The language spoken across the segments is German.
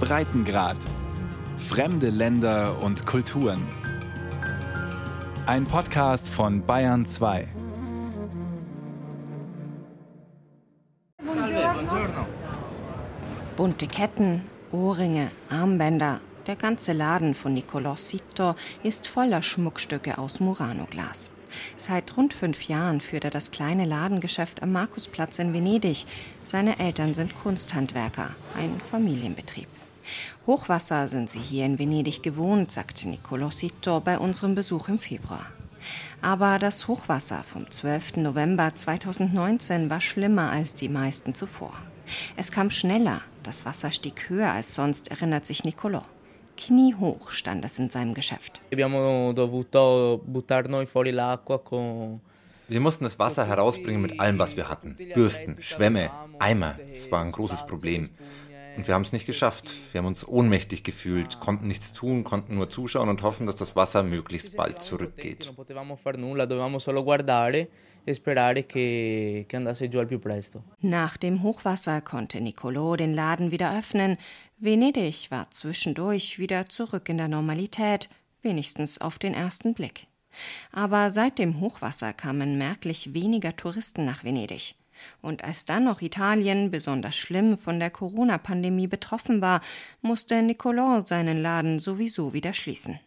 Breitengrad. Fremde Länder und Kulturen. Ein Podcast von Bayern 2. Bunte Ketten, Ohrringe, Armbänder. Der ganze Laden von Nicolò Sito ist voller Schmuckstücke aus Murano-Glas. Seit rund fünf Jahren führt er das kleine Ladengeschäft am Markusplatz in Venedig. Seine Eltern sind Kunsthandwerker, ein Familienbetrieb. Hochwasser sind sie hier in Venedig gewohnt, sagte Nicolo Sito bei unserem Besuch im Februar. Aber das Hochwasser vom 12. November 2019 war schlimmer als die meisten zuvor. Es kam schneller, das Wasser stieg höher als sonst, erinnert sich Nicolo. Kniehoch stand es in seinem Geschäft. Wir mussten das Wasser herausbringen mit allem, was wir hatten. Bürsten, Schwämme, Eimer. Es war ein großes Problem. Und wir haben es nicht geschafft. Wir haben uns ohnmächtig gefühlt, konnten nichts tun, konnten nur zuschauen und hoffen, dass das Wasser möglichst bald zurückgeht. Nach dem Hochwasser konnte Niccolò den Laden wieder öffnen. Venedig war zwischendurch wieder zurück in der Normalität, wenigstens auf den ersten Blick. Aber seit dem Hochwasser kamen merklich weniger Touristen nach Venedig. Und als dann noch Italien besonders schlimm von der Corona-Pandemie betroffen war, musste Niccolò seinen Laden sowieso wieder schließen.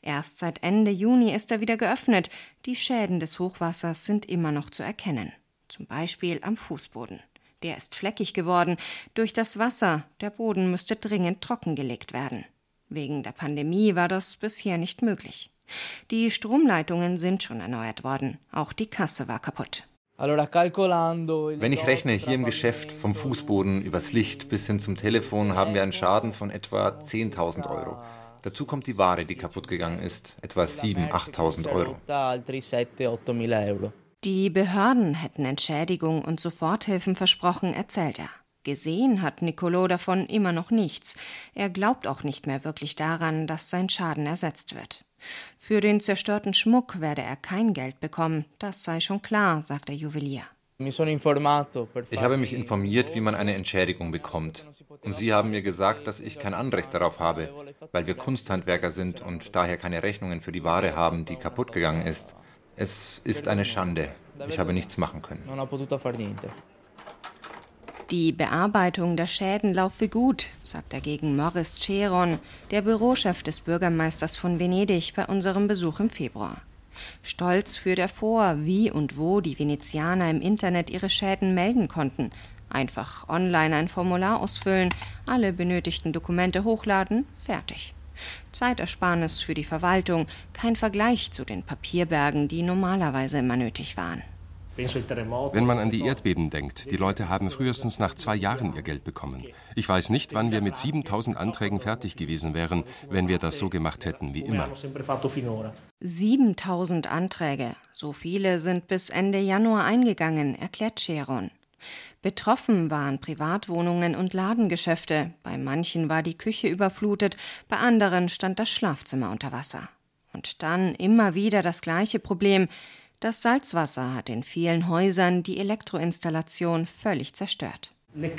Erst seit Ende Juni ist er wieder geöffnet. Die Schäden des Hochwassers sind immer noch zu erkennen. Zum Beispiel am Fußboden. Der ist fleckig geworden durch das Wasser. Der Boden müsste dringend trockengelegt werden. Wegen der Pandemie war das bisher nicht möglich. Die Stromleitungen sind schon erneuert worden. Auch die Kasse war kaputt. Wenn ich rechne, hier im Geschäft vom Fußboden übers Licht bis hin zum Telefon haben wir einen Schaden von etwa 10.000 Euro. Dazu kommt die Ware, die kaputt gegangen ist, etwa 7.000, 8.000 Euro. Die Behörden hätten Entschädigung und Soforthilfen versprochen, erzählt er. Gesehen hat Nicolo davon immer noch nichts. Er glaubt auch nicht mehr wirklich daran, dass sein Schaden ersetzt wird. Für den zerstörten Schmuck werde er kein Geld bekommen, das sei schon klar, sagt der Juwelier. Ich habe mich informiert, wie man eine Entschädigung bekommt. Und Sie haben mir gesagt, dass ich kein Anrecht darauf habe, weil wir Kunsthandwerker sind und daher keine Rechnungen für die Ware haben, die kaputt gegangen ist. Es ist eine Schande. Ich habe nichts machen können. Die Bearbeitung der Schäden laufe gut, sagt dagegen Morris Ceron, der Bürochef des Bürgermeisters von Venedig, bei unserem Besuch im Februar. Stolz führt er vor, wie und wo die Venezianer im Internet ihre Schäden melden konnten. Einfach online ein Formular ausfüllen, alle benötigten Dokumente hochladen, fertig. Zeitersparnis für die Verwaltung, kein Vergleich zu den Papierbergen, die normalerweise immer nötig waren. Wenn man an die Erdbeben denkt, die Leute haben frühestens nach zwei Jahren ihr Geld bekommen. Ich weiß nicht, wann wir mit 7000 Anträgen fertig gewesen wären, wenn wir das so gemacht hätten wie immer. 7000 Anträge, so viele sind bis Ende Januar eingegangen, erklärt Cheron. Betroffen waren Privatwohnungen und Ladengeschäfte, bei manchen war die Küche überflutet, bei anderen stand das Schlafzimmer unter Wasser. Und dann immer wieder das gleiche Problem, das Salzwasser hat in vielen Häusern die Elektroinstallation völlig zerstört. E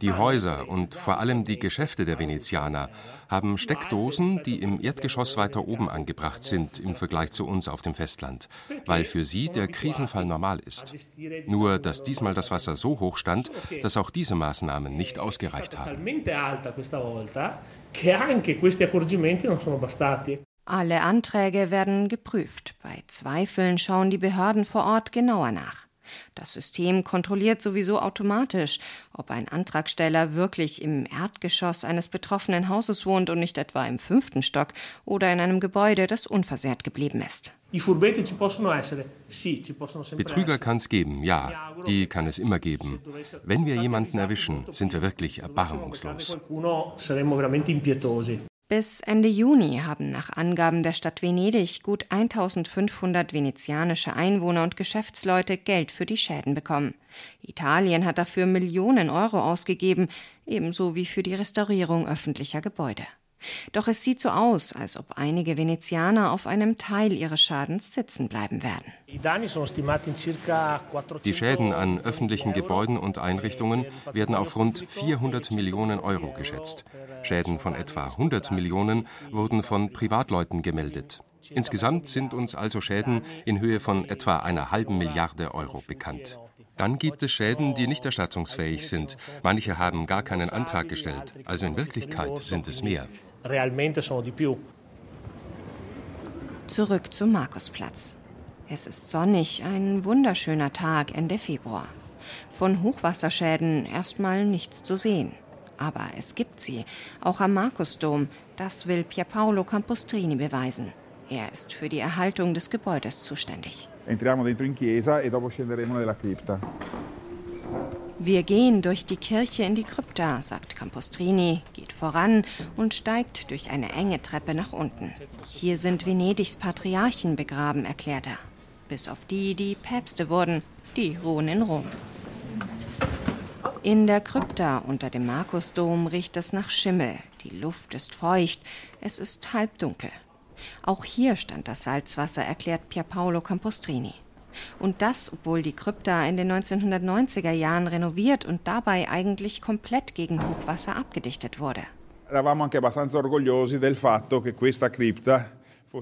die Häuser und vor allem die Geschäfte der Venezianer haben Steckdosen, die im Erdgeschoss weiter oben angebracht sind im Vergleich zu uns auf dem Festland, weil für sie der Krisenfall normal ist. Nur, dass diesmal das Wasser so hoch stand, dass auch diese Maßnahmen nicht ausgereicht haben. Alle Anträge werden geprüft. Bei Zweifeln schauen die Behörden vor Ort genauer nach. Das System kontrolliert sowieso automatisch, ob ein Antragsteller wirklich im Erdgeschoss eines betroffenen Hauses wohnt und nicht etwa im fünften Stock oder in einem Gebäude, das unversehrt geblieben ist. Betrüger kann es geben, ja, die kann es immer geben. Wenn wir jemanden erwischen, sind wir wirklich erbarmungslos. Bis Ende Juni haben nach Angaben der Stadt Venedig gut 1500 venezianische Einwohner und Geschäftsleute Geld für die Schäden bekommen. Italien hat dafür Millionen Euro ausgegeben, ebenso wie für die Restaurierung öffentlicher Gebäude. Doch es sieht so aus, als ob einige Venezianer auf einem Teil ihres Schadens sitzen bleiben werden. Die Schäden an öffentlichen Gebäuden und Einrichtungen werden auf rund 400 Millionen Euro geschätzt. Schäden von etwa 100 Millionen wurden von Privatleuten gemeldet. Insgesamt sind uns also Schäden in Höhe von etwa einer halben Milliarde Euro bekannt. Dann gibt es Schäden, die nicht erstattungsfähig sind. Manche haben gar keinen Antrag gestellt. Also in Wirklichkeit sind es mehr. Zurück zum Markusplatz. Es ist sonnig, ein wunderschöner Tag Ende Februar. Von Hochwasserschäden erstmal nichts zu sehen. Aber es gibt sie, auch am Markusdom. Das will Pierpaolo Campostrini beweisen. Er ist für die Erhaltung des Gebäudes zuständig. Entriamo dentro in chiesa e dopo scenderemo nella cripta. Wir gehen durch die Kirche in die Krypta, sagt Campostrini, geht voran und steigt durch eine enge Treppe nach unten. Hier sind Venedigs Patriarchen begraben, erklärt er. Bis auf die, die Päpste wurden, die ruhen in Rom. In der Krypta unter dem Markusdom riecht es nach Schimmel. Die Luft ist feucht, es ist halbdunkel. Auch hier stand das Salzwasser, erklärt Pierpaolo Campostrini. Und das, obwohl die Krypta in den 1990er Jahren renoviert und dabei eigentlich komplett gegen Hochwasser abgedichtet wurde.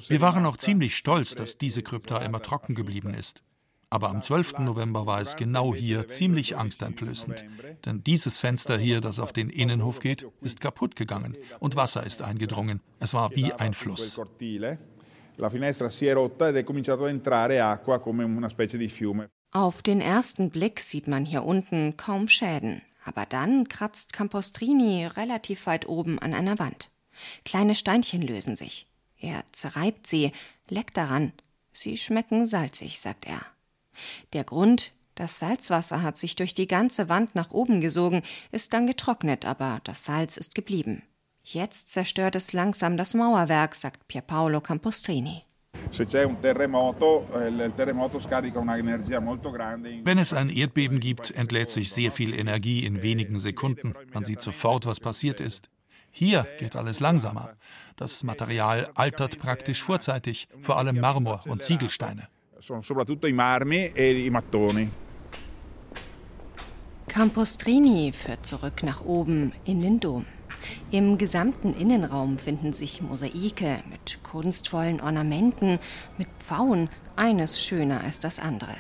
Wir waren auch ziemlich stolz, dass diese Krypta immer trocken geblieben ist. Aber am 12. November war es genau hier ziemlich angsteinflößend. Denn dieses Fenster hier, das auf den Innenhof geht, ist kaputt gegangen und Wasser ist eingedrungen. Es war wie ein Fluss. Auf den ersten Blick sieht man hier unten kaum Schäden. Aber dann kratzt Campostrini relativ weit oben an einer Wand. Kleine Steinchen lösen sich. Er zerreibt sie, leckt daran. Sie schmecken salzig, sagt er. Der Grund, das Salzwasser hat sich durch die ganze Wand nach oben gesogen, ist dann getrocknet, aber das Salz ist geblieben. Jetzt zerstört es langsam das Mauerwerk, sagt Pierpaolo Campostrini. Eh, Wenn es ein Erdbeben gibt, entlädt sich sehr viel Energie in wenigen Sekunden. Man sieht sofort, was passiert ist. Hier geht alles langsamer. Das Material altert praktisch vorzeitig, vor allem Marmor und Ziegelsteine e. Campostrini führt zurück nach oben in den Dom. Im gesamten Innenraum finden sich Mosaike mit kunstvollen Ornamenten, mit Pfauen, eines schöner als das andere.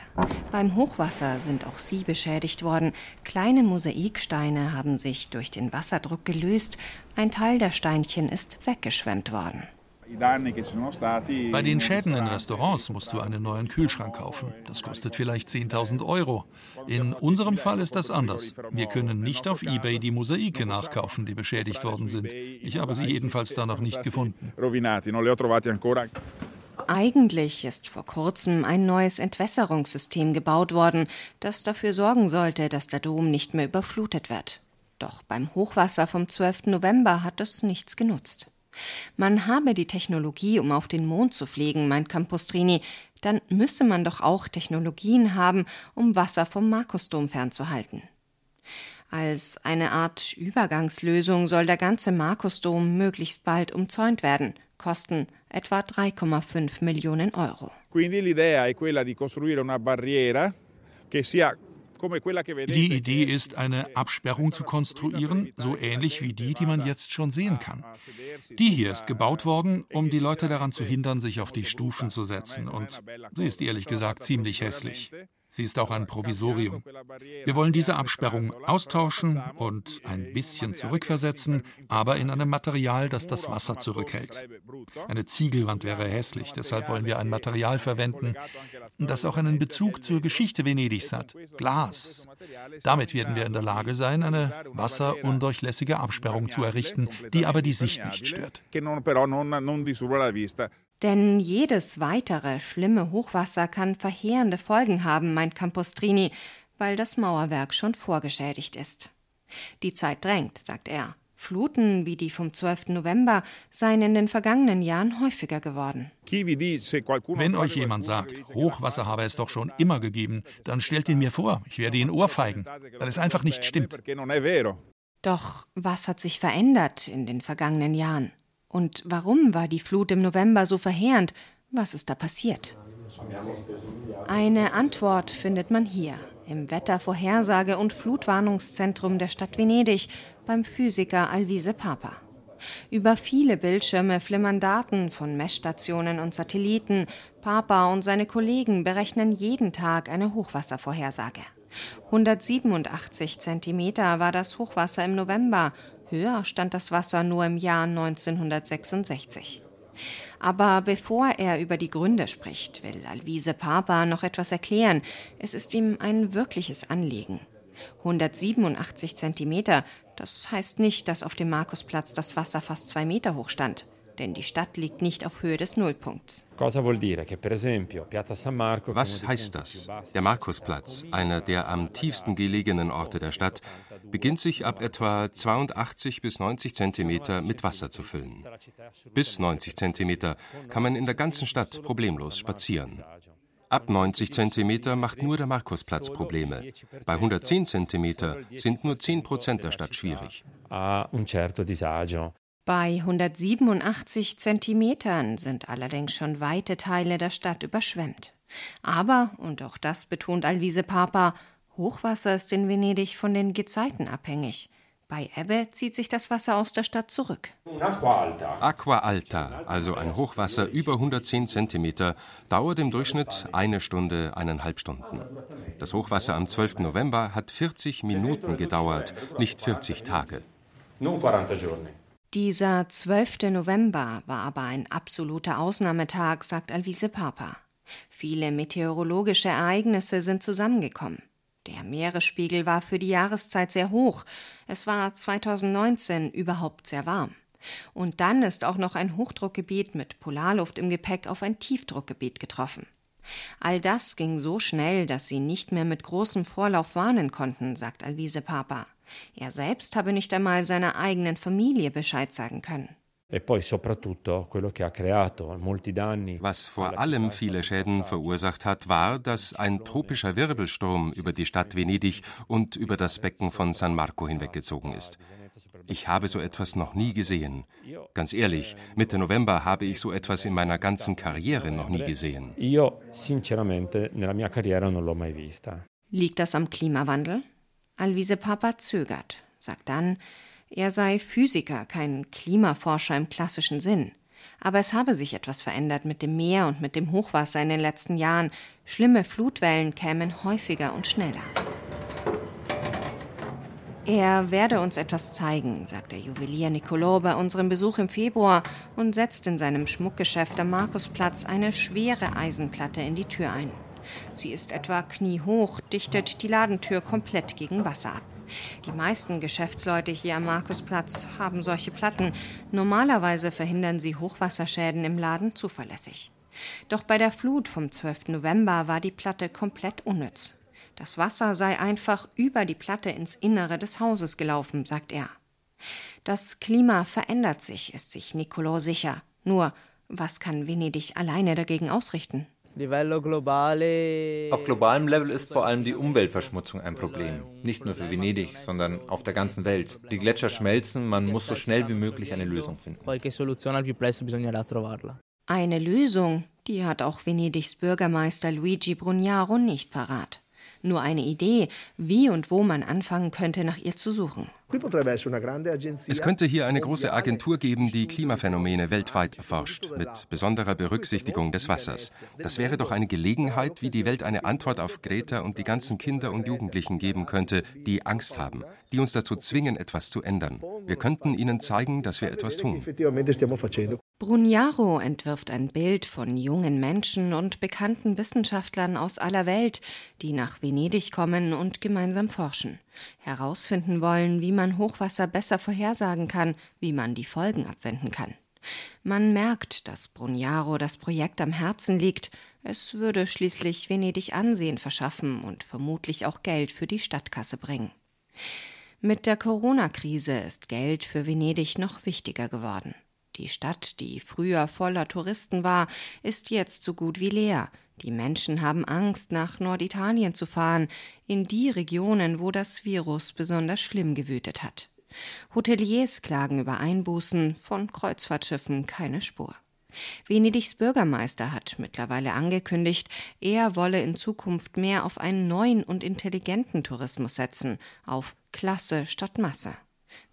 Beim Hochwasser sind auch sie beschädigt worden. Kleine Mosaiksteine haben sich durch den Wasserdruck gelöst, ein Teil der Steinchen ist weggeschwemmt worden. Bei den Schäden in Restaurants musst du einen neuen Kühlschrank kaufen. Das kostet vielleicht 10.000 Euro. In unserem Fall ist das anders. Wir können nicht auf eBay die Mosaike nachkaufen, die beschädigt worden sind. Ich habe sie jedenfalls da noch nicht gefunden. Eigentlich ist vor kurzem ein neues Entwässerungssystem gebaut worden, das dafür sorgen sollte, dass der Dom nicht mehr überflutet wird. Doch beim Hochwasser vom 12. November hat es nichts genutzt. Man habe die Technologie, um auf den Mond zu fliegen, meint Campostrini, dann müsse man doch auch Technologien haben, um Wasser vom Markusdom fernzuhalten. Als eine Art Übergangslösung soll der ganze Markusdom möglichst bald umzäunt werden, kosten etwa 3,5 Millionen Euro. Quindi l'idea è quella di costruire una barriera che sia die Idee ist, eine Absperrung zu konstruieren, so ähnlich wie die, die man jetzt schon sehen kann. Die hier ist gebaut worden, um die Leute daran zu hindern, sich auf die Stufen zu setzen. Und sie ist ehrlich gesagt ziemlich hässlich. Sie ist auch ein Provisorium. Wir wollen diese Absperrung austauschen und ein bisschen zurückversetzen, aber in einem Material, das das Wasser zurückhält. Eine Ziegelwand wäre hässlich, deshalb wollen wir ein Material verwenden, das auch einen Bezug zur Geschichte Venedigs hat. Glas. Damit werden wir in der Lage sein, eine wasserundurchlässige Absperrung zu errichten, die aber die Sicht nicht stört. Denn jedes weitere schlimme Hochwasser kann verheerende Folgen haben, meint Campostrini, weil das Mauerwerk schon vorgeschädigt ist. Die Zeit drängt, sagt er. Fluten wie die vom 12. November seien in den vergangenen Jahren häufiger geworden. Wenn euch jemand sagt, Hochwasser habe es doch schon immer gegeben, dann stellt ihn mir vor, ich werde ihn ohrfeigen, weil es einfach nicht stimmt. Doch was hat sich verändert in den vergangenen Jahren? Und warum war die Flut im November so verheerend? Was ist da passiert? Eine Antwort findet man hier im Wettervorhersage- und Flutwarnungszentrum der Stadt Venedig beim Physiker Alvise Papa. Über viele Bildschirme flimmern Daten von Messstationen und Satelliten. Papa und seine Kollegen berechnen jeden Tag eine Hochwasservorhersage. 187 Zentimeter war das Hochwasser im November. Höher stand das Wasser nur im Jahr 1966. Aber bevor er über die Gründe spricht, will Alvise Papa noch etwas erklären. Es ist ihm ein wirkliches Anliegen. 187 Zentimeter, das heißt nicht, dass auf dem Markusplatz das Wasser fast zwei Meter hoch stand denn die Stadt liegt nicht auf Höhe des Nullpunkts. Was heißt das? Der Markusplatz, einer der am tiefsten gelegenen Orte der Stadt, beginnt sich ab etwa 82 bis 90 Zentimeter mit Wasser zu füllen. Bis 90 Zentimeter kann man in der ganzen Stadt problemlos spazieren. Ab 90 Zentimeter macht nur der Markusplatz Probleme. Bei 110 Zentimeter sind nur 10 Prozent der Stadt schwierig. Bei 187 Zentimetern sind allerdings schon weite Teile der Stadt überschwemmt. Aber, und auch das betont Alvise Papa, Hochwasser ist in Venedig von den Gezeiten abhängig. Bei Ebbe zieht sich das Wasser aus der Stadt zurück. Aqua Alta, also ein Hochwasser über 110 Zentimeter, dauert im Durchschnitt eine Stunde, eineinhalb Stunden. Das Hochwasser am 12. November hat 40 Minuten gedauert, nicht 40 Tage. Dieser 12. November war aber ein absoluter Ausnahmetag, sagt Alvise Papa. Viele meteorologische Ereignisse sind zusammengekommen. Der Meeresspiegel war für die Jahreszeit sehr hoch. Es war 2019 überhaupt sehr warm. Und dann ist auch noch ein Hochdruckgebiet mit Polarluft im Gepäck auf ein Tiefdruckgebiet getroffen. All das ging so schnell, dass sie nicht mehr mit großem Vorlauf warnen konnten, sagt Alvise Papa. Er selbst habe nicht einmal seiner eigenen Familie Bescheid sagen können. E Was vor allem viele Schäden verursacht hat, war, dass ein tropischer Wirbelsturm über die Stadt Venedig und über das Becken von San Marco hinweggezogen ist. Ich habe so etwas noch nie gesehen. Ganz ehrlich, Mitte November habe ich so etwas in meiner ganzen Karriere noch nie gesehen. Liegt das am Klimawandel? Alvise Papa zögert, sagt dann, er sei Physiker, kein Klimaforscher im klassischen Sinn. Aber es habe sich etwas verändert mit dem Meer und mit dem Hochwasser in den letzten Jahren. Schlimme Flutwellen kämen häufiger und schneller. Er werde uns etwas zeigen, sagt der Juwelier Niccolò bei unserem Besuch im Februar und setzt in seinem Schmuckgeschäft am Markusplatz eine schwere Eisenplatte in die Tür ein. Sie ist etwa kniehoch, dichtet die Ladentür komplett gegen Wasser ab. Die meisten Geschäftsleute hier am Markusplatz haben solche Platten. Normalerweise verhindern sie Hochwasserschäden im Laden zuverlässig. Doch bei der Flut vom 12. November war die Platte komplett unnütz. Das Wasser sei einfach über die Platte ins Innere des Hauses gelaufen, sagt er. Das Klima verändert sich, ist sich Niccolò sicher. Nur, was kann Venedig alleine dagegen ausrichten? Auf globalem Level ist vor allem die Umweltverschmutzung ein Problem. Nicht nur für Venedig, sondern auf der ganzen Welt. Die Gletscher schmelzen, man muss so schnell wie möglich eine Lösung finden. Eine Lösung, die hat auch Venedigs Bürgermeister Luigi Brugnaro nicht parat nur eine Idee, wie und wo man anfangen könnte, nach ihr zu suchen. Es könnte hier eine große Agentur geben, die Klimaphänomene weltweit erforscht, mit besonderer Berücksichtigung des Wassers. Das wäre doch eine Gelegenheit, wie die Welt eine Antwort auf Greta und die ganzen Kinder und Jugendlichen geben könnte, die Angst haben, die uns dazu zwingen, etwas zu ändern. Wir könnten ihnen zeigen, dass wir etwas tun. Brugnaro entwirft ein Bild von jungen Menschen und bekannten Wissenschaftlern aus aller Welt, die nach Venedig kommen und gemeinsam forschen, herausfinden wollen, wie man Hochwasser besser vorhersagen kann, wie man die Folgen abwenden kann. Man merkt, dass Brugnaro das Projekt am Herzen liegt. Es würde schließlich Venedig Ansehen verschaffen und vermutlich auch Geld für die Stadtkasse bringen. Mit der Corona-Krise ist Geld für Venedig noch wichtiger geworden. Die Stadt, die früher voller Touristen war, ist jetzt so gut wie leer. Die Menschen haben Angst, nach Norditalien zu fahren, in die Regionen, wo das Virus besonders schlimm gewütet hat. Hoteliers klagen über Einbußen, von Kreuzfahrtschiffen keine Spur. Venedigs Bürgermeister hat mittlerweile angekündigt, er wolle in Zukunft mehr auf einen neuen und intelligenten Tourismus setzen, auf Klasse statt Masse.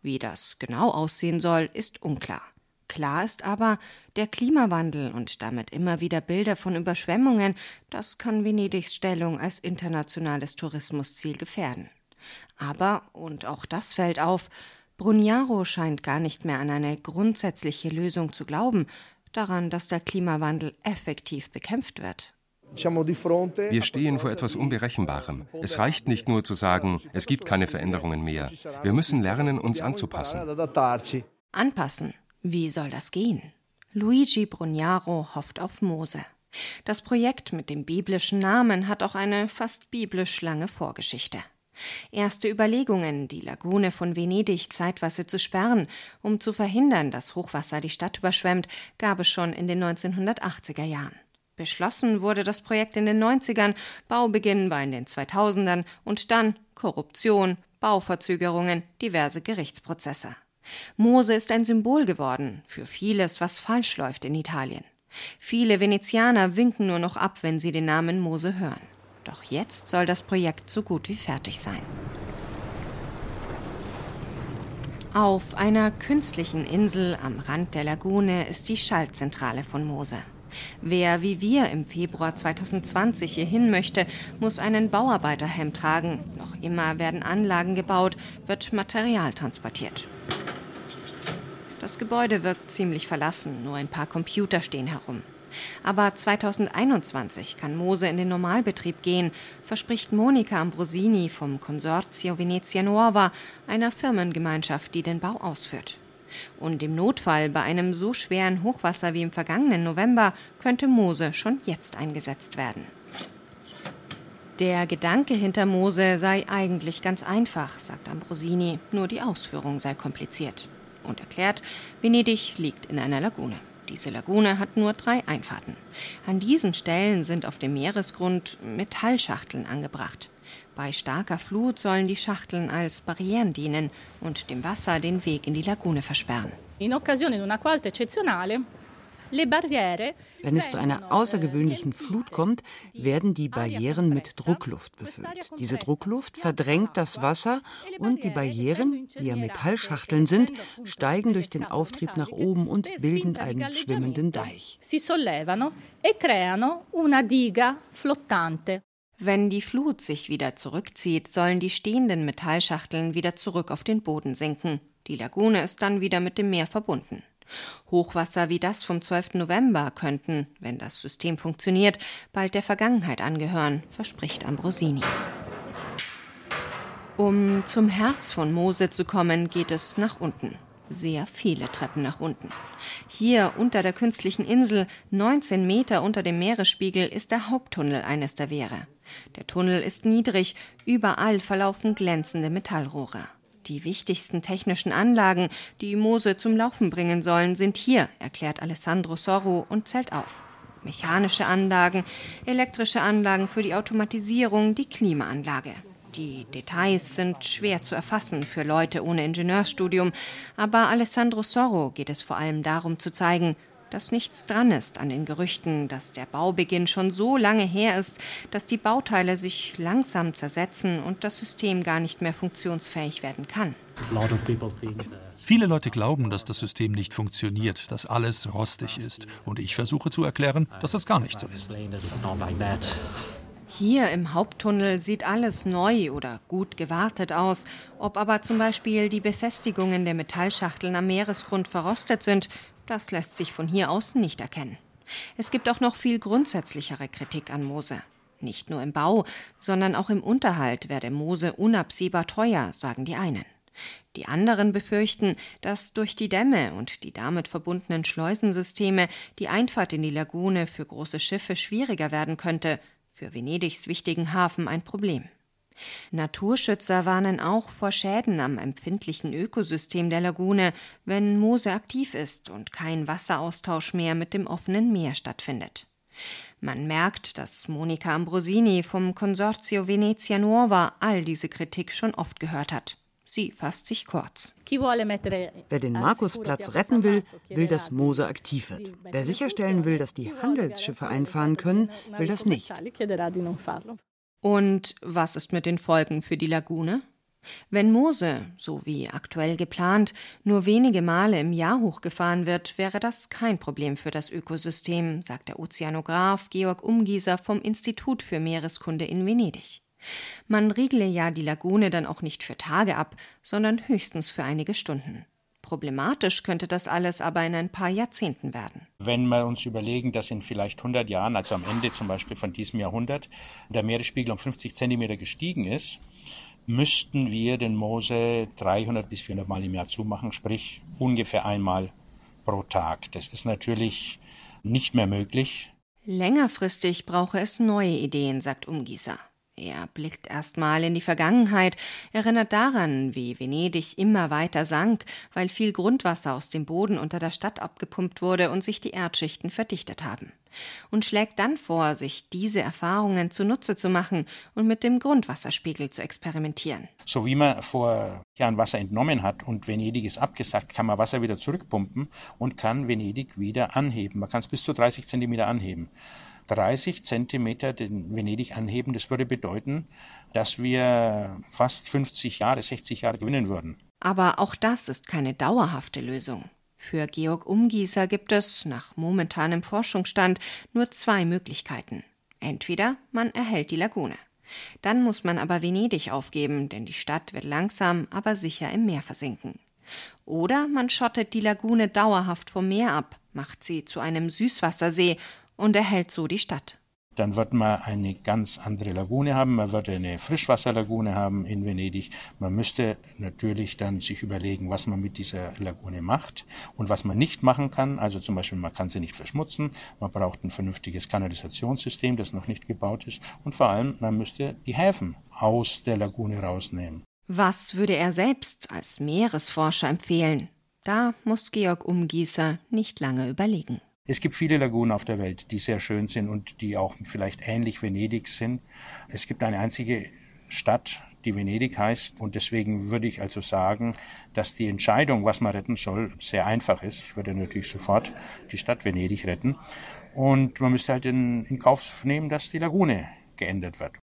Wie das genau aussehen soll, ist unklar. Klar ist aber, der Klimawandel und damit immer wieder Bilder von Überschwemmungen, das kann Venedigs Stellung als internationales Tourismusziel gefährden. Aber, und auch das fällt auf, Brugnaro scheint gar nicht mehr an eine grundsätzliche Lösung zu glauben, daran, dass der Klimawandel effektiv bekämpft wird. Wir stehen vor etwas Unberechenbarem. Es reicht nicht nur zu sagen, es gibt keine Veränderungen mehr. Wir müssen lernen, uns anzupassen. Anpassen. Wie soll das gehen? Luigi Brugnaro hofft auf Mose. Das Projekt mit dem biblischen Namen hat auch eine fast biblisch lange Vorgeschichte. Erste Überlegungen, die Lagune von Venedig zeitweise zu sperren, um zu verhindern, dass Hochwasser die Stadt überschwemmt, gab es schon in den 1980er Jahren. Beschlossen wurde das Projekt in den 90ern, Baubeginn war in den 2000ern und dann Korruption, Bauverzögerungen, diverse Gerichtsprozesse. Mose ist ein Symbol geworden für vieles, was falsch läuft in Italien. Viele Venezianer winken nur noch ab, wenn sie den Namen Mose hören. Doch jetzt soll das Projekt so gut wie fertig sein. Auf einer künstlichen Insel am Rand der Lagune ist die Schaltzentrale von Mose. Wer wie wir im Februar 2020 hierhin möchte, muss einen Bauarbeiterhemd tragen. Noch immer werden Anlagen gebaut, wird Material transportiert. Das Gebäude wirkt ziemlich verlassen, nur ein paar Computer stehen herum. Aber 2021 kann Mose in den Normalbetrieb gehen, verspricht Monika Ambrosini vom Consorzio Venezia Nuova, einer Firmengemeinschaft, die den Bau ausführt. Und im Notfall bei einem so schweren Hochwasser wie im vergangenen November könnte Mose schon jetzt eingesetzt werden. Der Gedanke hinter Mose sei eigentlich ganz einfach, sagt Ambrosini, nur die Ausführung sei kompliziert. Und erklärt, Venedig liegt in einer Lagune. Diese Lagune hat nur drei Einfahrten. An diesen Stellen sind auf dem Meeresgrund Metallschachteln angebracht. Bei starker Flut sollen die Schachteln als Barrieren dienen und dem Wasser den Weg in die Lagune versperren. In occasione di una qualche eccezionale wenn es zu einer außergewöhnlichen Flut kommt, werden die Barrieren mit Druckluft befüllt. Diese Druckluft verdrängt das Wasser und die Barrieren, die ja Metallschachteln sind, steigen durch den Auftrieb nach oben und bilden einen schwimmenden Deich. Wenn die Flut sich wieder zurückzieht, sollen die stehenden Metallschachteln wieder zurück auf den Boden sinken. Die Lagune ist dann wieder mit dem Meer verbunden. Hochwasser wie das vom 12. November könnten, wenn das System funktioniert, bald der Vergangenheit angehören, verspricht Ambrosini. Um zum Herz von Mose zu kommen, geht es nach unten. Sehr viele Treppen nach unten. Hier unter der künstlichen Insel, 19 Meter unter dem Meeresspiegel, ist der Haupttunnel eines der Wehre. Der Tunnel ist niedrig, überall verlaufen glänzende Metallrohre. Die wichtigsten technischen Anlagen, die Mose zum Laufen bringen sollen, sind hier, erklärt Alessandro Sorro und zählt auf. Mechanische Anlagen, elektrische Anlagen für die Automatisierung, die Klimaanlage. Die Details sind schwer zu erfassen für Leute ohne Ingenieurstudium, aber Alessandro Sorro geht es vor allem darum zu zeigen, dass nichts dran ist an den Gerüchten, dass der Baubeginn schon so lange her ist, dass die Bauteile sich langsam zersetzen und das System gar nicht mehr funktionsfähig werden kann. Viele Leute glauben, dass das System nicht funktioniert, dass alles rostig ist. Und ich versuche zu erklären, dass das gar nicht so ist. Hier im Haupttunnel sieht alles neu oder gut gewartet aus. Ob aber zum Beispiel die Befestigungen der Metallschachteln am Meeresgrund verrostet sind, das lässt sich von hier aus nicht erkennen. Es gibt auch noch viel grundsätzlichere Kritik an Mose. Nicht nur im Bau, sondern auch im Unterhalt werde Mose unabsehbar teuer, sagen die einen. Die anderen befürchten, dass durch die Dämme und die damit verbundenen Schleusensysteme die Einfahrt in die Lagune für große Schiffe schwieriger werden könnte, für Venedigs wichtigen Hafen ein Problem. Naturschützer warnen auch vor Schäden am empfindlichen Ökosystem der Lagune, wenn Moose aktiv ist und kein Wasseraustausch mehr mit dem offenen Meer stattfindet. Man merkt, dass Monika Ambrosini vom Consorzio Venezia Nuova all diese Kritik schon oft gehört hat. Sie fasst sich kurz. Wer den Markusplatz retten will, will, dass Mose aktiv wird. Wer sicherstellen will, dass die Handelsschiffe einfahren können, will das nicht. Und was ist mit den Folgen für die Lagune? Wenn Mose, so wie aktuell geplant, nur wenige Male im Jahr hochgefahren wird, wäre das kein Problem für das Ökosystem, sagt der Ozeanograf Georg Umgieser vom Institut für Meereskunde in Venedig. Man riegle ja die Lagune dann auch nicht für Tage ab, sondern höchstens für einige Stunden. Problematisch könnte das alles aber in ein paar Jahrzehnten werden. Wenn wir uns überlegen, dass in vielleicht 100 Jahren, also am Ende zum Beispiel von diesem Jahrhundert, der Meeresspiegel um 50 Zentimeter gestiegen ist, müssten wir den Mose 300 bis 400 Mal im Jahr zumachen, sprich ungefähr einmal pro Tag. Das ist natürlich nicht mehr möglich. Längerfristig brauche es neue Ideen, sagt Umgießer. Er blickt erstmal in die Vergangenheit, erinnert daran, wie Venedig immer weiter sank, weil viel Grundwasser aus dem Boden unter der Stadt abgepumpt wurde und sich die Erdschichten verdichtet haben, und schlägt dann vor, sich diese Erfahrungen zunutze zu machen und mit dem Grundwasserspiegel zu experimentieren. So wie man vor Jahren Wasser entnommen hat und Venedig ist abgesackt, kann man Wasser wieder zurückpumpen und kann Venedig wieder anheben. Man kann es bis zu 30 Zentimeter anheben. 30 Zentimeter den Venedig anheben, das würde bedeuten, dass wir fast 50 Jahre, 60 Jahre gewinnen würden. Aber auch das ist keine dauerhafte Lösung. Für Georg Umgießer gibt es, nach momentanem Forschungsstand, nur zwei Möglichkeiten. Entweder man erhält die Lagune. Dann muss man aber Venedig aufgeben, denn die Stadt wird langsam, aber sicher im Meer versinken. Oder man schottet die Lagune dauerhaft vom Meer ab, macht sie zu einem Süßwassersee und erhält so die Stadt. Dann wird man eine ganz andere Lagune haben. Man wird eine Frischwasserlagune haben in Venedig. Man müsste natürlich dann sich überlegen, was man mit dieser Lagune macht und was man nicht machen kann. Also zum Beispiel, man kann sie nicht verschmutzen. Man braucht ein vernünftiges Kanalisationssystem, das noch nicht gebaut ist. Und vor allem, man müsste die Häfen aus der Lagune rausnehmen. Was würde er selbst als Meeresforscher empfehlen? Da muss Georg Umgießer nicht lange überlegen. Es gibt viele Lagunen auf der Welt, die sehr schön sind und die auch vielleicht ähnlich Venedig sind. Es gibt eine einzige Stadt, die Venedig heißt. Und deswegen würde ich also sagen, dass die Entscheidung, was man retten soll, sehr einfach ist. Ich würde natürlich sofort die Stadt Venedig retten. Und man müsste halt in, in Kauf nehmen, dass die Lagune geändert wird.